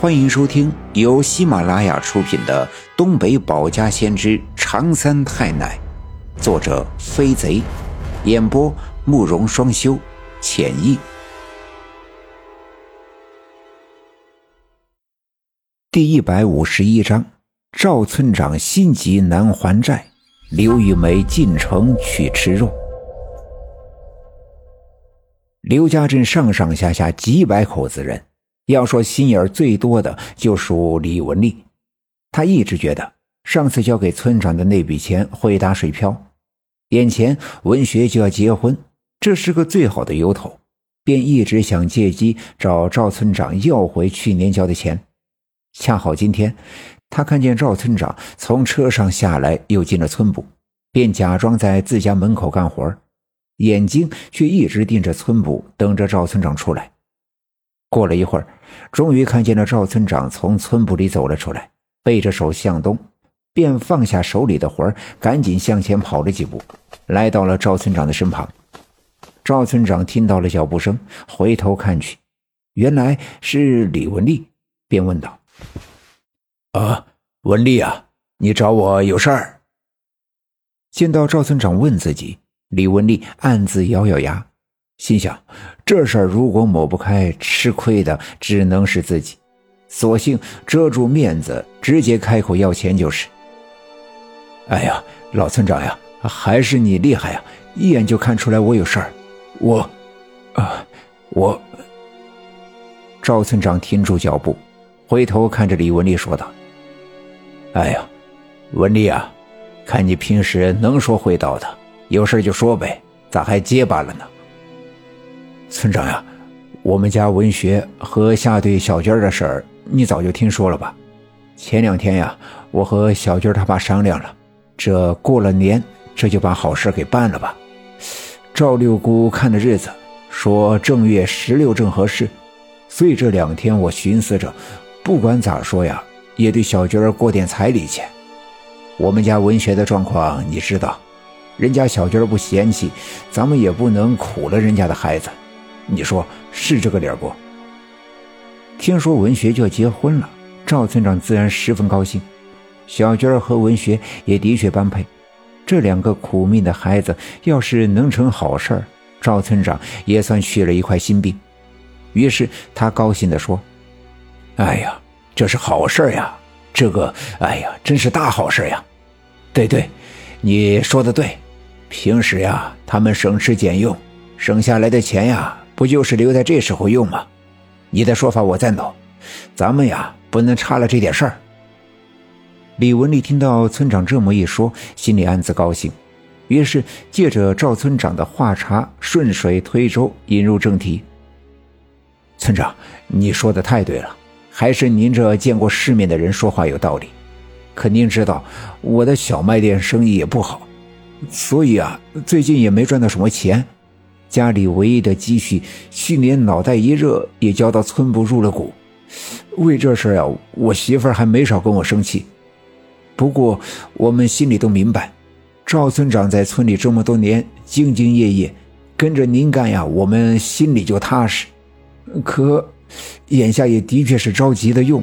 欢迎收听由喜马拉雅出品的《东北保家先知长三太奶》，作者飞贼，演播慕容双修，浅意。第一百五十一章：赵村长心急难还债，刘玉梅进城去吃肉。刘家镇上上下下几百口子人。要说心眼最多的，就属李文丽。他一直觉得上次交给村长的那笔钱会打水漂，眼前文学就要结婚，这是个最好的由头，便一直想借机找赵村长要回去年交的钱。恰好今天，他看见赵村长从车上下来，又进了村部，便假装在自家门口干活，眼睛却一直盯着村部，等着赵村长出来。过了一会儿，终于看见了赵村长从村部里走了出来，背着手向东，便放下手里的活儿，赶紧向前跑了几步，来到了赵村长的身旁。赵村长听到了脚步声，回头看去，原来是李文丽，便问道：“啊，文丽啊，你找我有事儿？”见到赵村长问自己，李文丽暗自咬咬牙。心想，这事儿如果抹不开，吃亏的只能是自己，索性遮住面子，直接开口要钱就是。哎呀，老村长呀，还是你厉害呀，一眼就看出来我有事儿。我，啊，我。赵村长停住脚步，回头看着李文丽说道：“哎呀，文丽啊，看你平时能说会道的，有事就说呗，咋还结巴了呢？”村长呀，我们家文学和下队小娟的事儿，你早就听说了吧？前两天呀，我和小娟他爸商量了，这过了年，这就把好事给办了吧。赵六姑看的日子，说正月十六正合适，所以这两天我寻思着，不管咋说呀，也对小娟过点彩礼钱。我们家文学的状况你知道，人家小娟不嫌弃，咱们也不能苦了人家的孩子。你说是这个理儿不？听说文学就要结婚了，赵村长自然十分高兴。小娟和文学也的确般配，这两个苦命的孩子要是能成好事，赵村长也算去了一块心病。于是他高兴地说：“哎呀，这是好事呀！这个，哎呀，真是大好事呀！对对，你说的对，平时呀，他们省吃俭用，省下来的钱呀。”不就是留在这时候用吗？你的说法我赞同，咱们呀不能差了这点事儿。李文丽听到村长这么一说，心里暗自高兴，于是借着赵村长的话茬，顺水推舟引入正题。村长，你说的太对了，还是您这见过世面的人说话有道理。可您知道，我的小卖店生意也不好，所以啊，最近也没赚到什么钱。家里唯一的积蓄，去年脑袋一热也交到村部入了股。为这事啊，我媳妇儿还没少跟我生气。不过我们心里都明白，赵村长在村里这么多年兢兢业业，跟着您干呀，我们心里就踏实。可眼下也的确是着急的用，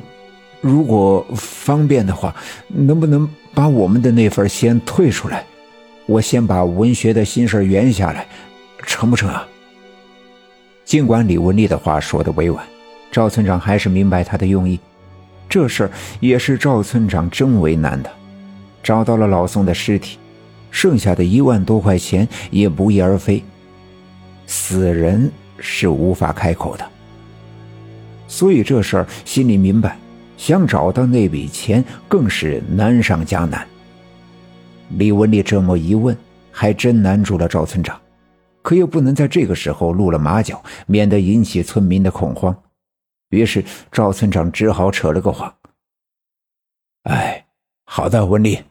如果方便的话，能不能把我们的那份先退出来？我先把文学的心事圆下来。成不成啊？尽管李文丽的话说的委婉，赵村长还是明白他的用意。这事儿也是赵村长真为难的。找到了老宋的尸体，剩下的一万多块钱也不翼而飞。死人是无法开口的，所以这事儿心里明白，想找到那笔钱更是难上加难。李文丽这么一问，还真难住了赵村长。可又不能在这个时候露了马脚，免得引起村民的恐慌。于是赵村长只好扯了个谎：“哎，好的，文丽，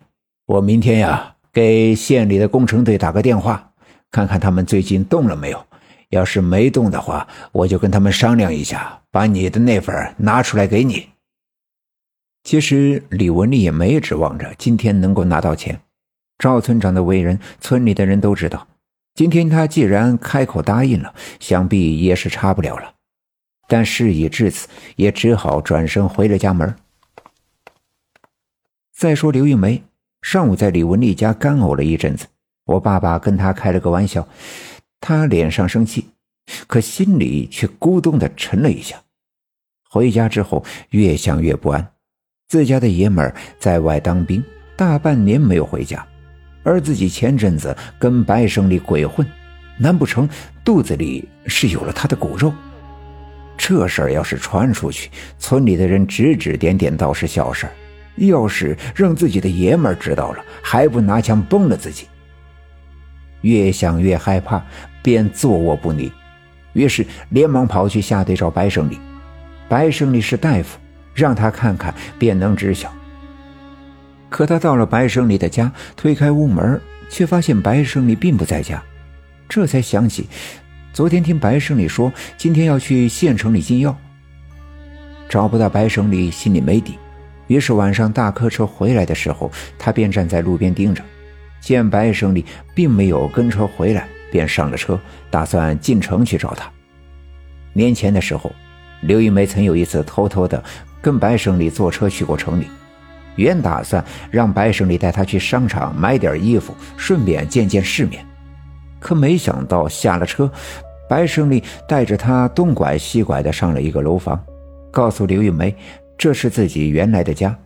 我明天呀给县里的工程队打个电话，看看他们最近动了没有。要是没动的话，我就跟他们商量一下，把你的那份拿出来给你。”其实李文丽也没指望着今天能够拿到钱。赵村长的为人，村里的人都知道。今天他既然开口答应了，想必也是差不了了。但事已至此，也只好转身回了家门。再说刘玉梅，上午在李文丽家干呕了一阵子，我爸爸跟他开了个玩笑，他脸上生气，可心里却咕咚的沉了一下。回家之后，越想越不安，自家的爷们儿在外当兵，大半年没有回家，而自己前阵子跟白胜利鬼混，难不成肚子里是有了他的骨肉？这事儿要是传出去，村里的人指指点点倒是小事儿，要是让自己的爷们儿知道了，还不拿枪崩了自己？越想越害怕，便坐卧不宁，于是连忙跑去下队找白胜利。白胜利是大夫，让他看看便能知晓。可他到了白胜利的家，推开屋门，却发现白胜利并不在家，这才想起。昨天听白胜利说，今天要去县城里进药，找不到白胜利，心里没底。于是晚上大客车回来的时候，他便站在路边盯着，见白胜利并没有跟车回来，便上了车，打算进城去找他。年前的时候，刘玉梅曾有一次偷偷的跟白胜利坐车去过城里，原打算让白胜利带他去商场买点衣服，顺便见见世面，可没想到下了车。白胜利带着他东拐西拐的上了一个楼房，告诉刘玉梅，这是自己原来的家。